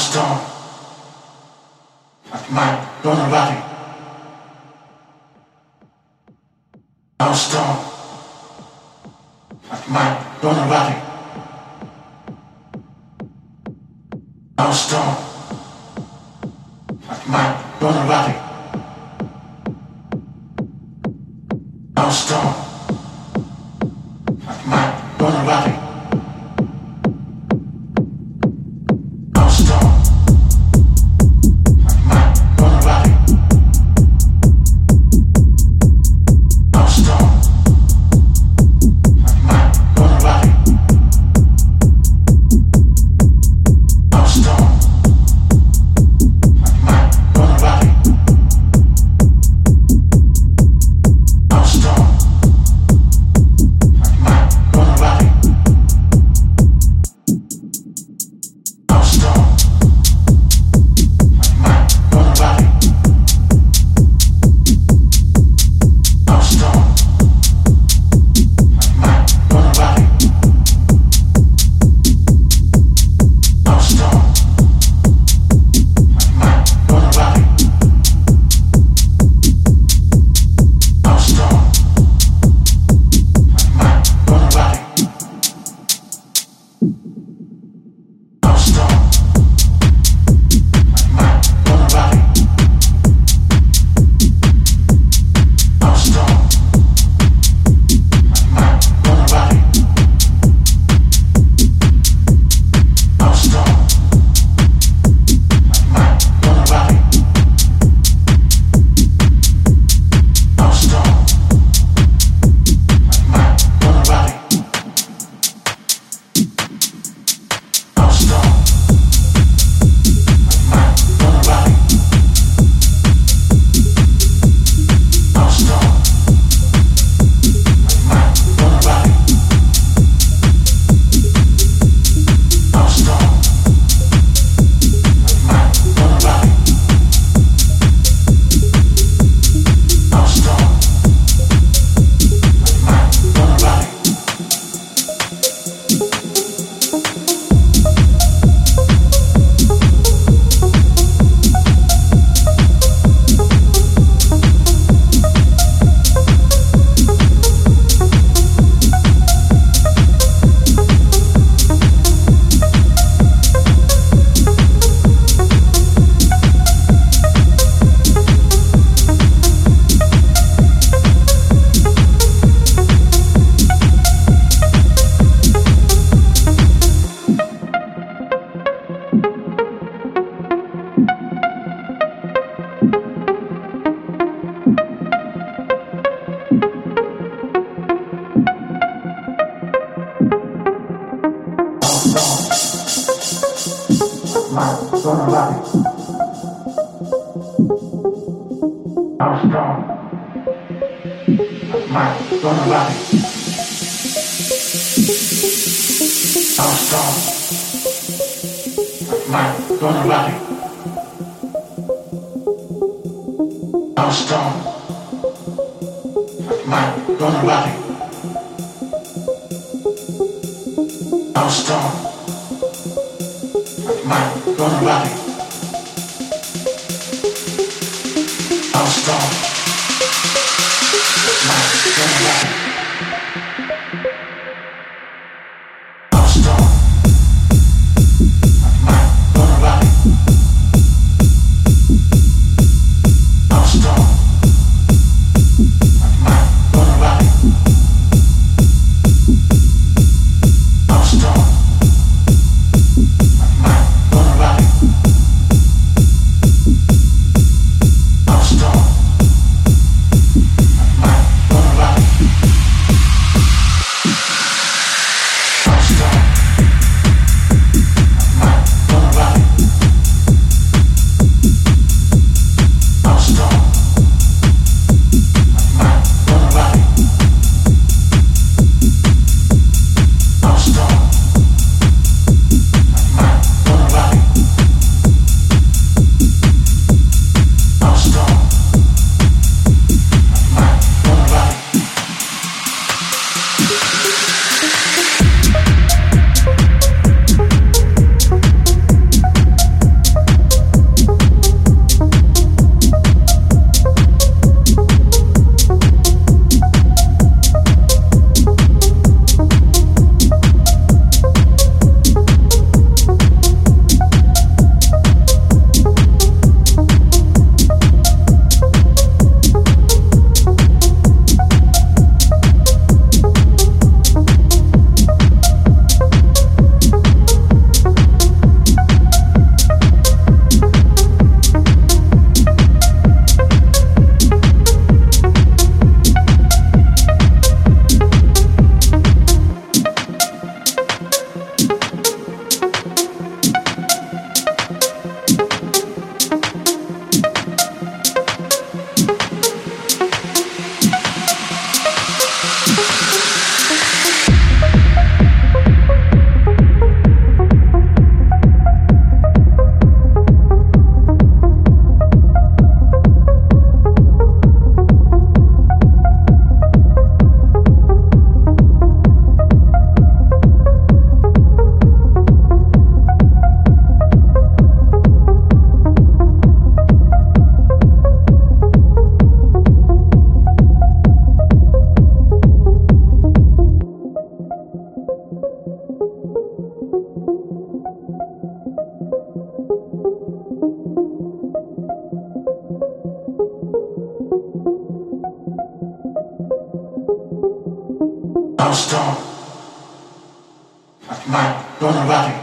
stone of my lunar body. No stone of my lunar body. No stone of my lunar body. No stone of my lunar body. fight somebody. I'm strong. Fight somebody. I'm strong. Fight somebody. I'm strong. Fight somebody. I'm strong. Fight one body. Strong my body? Dog. My Robbie.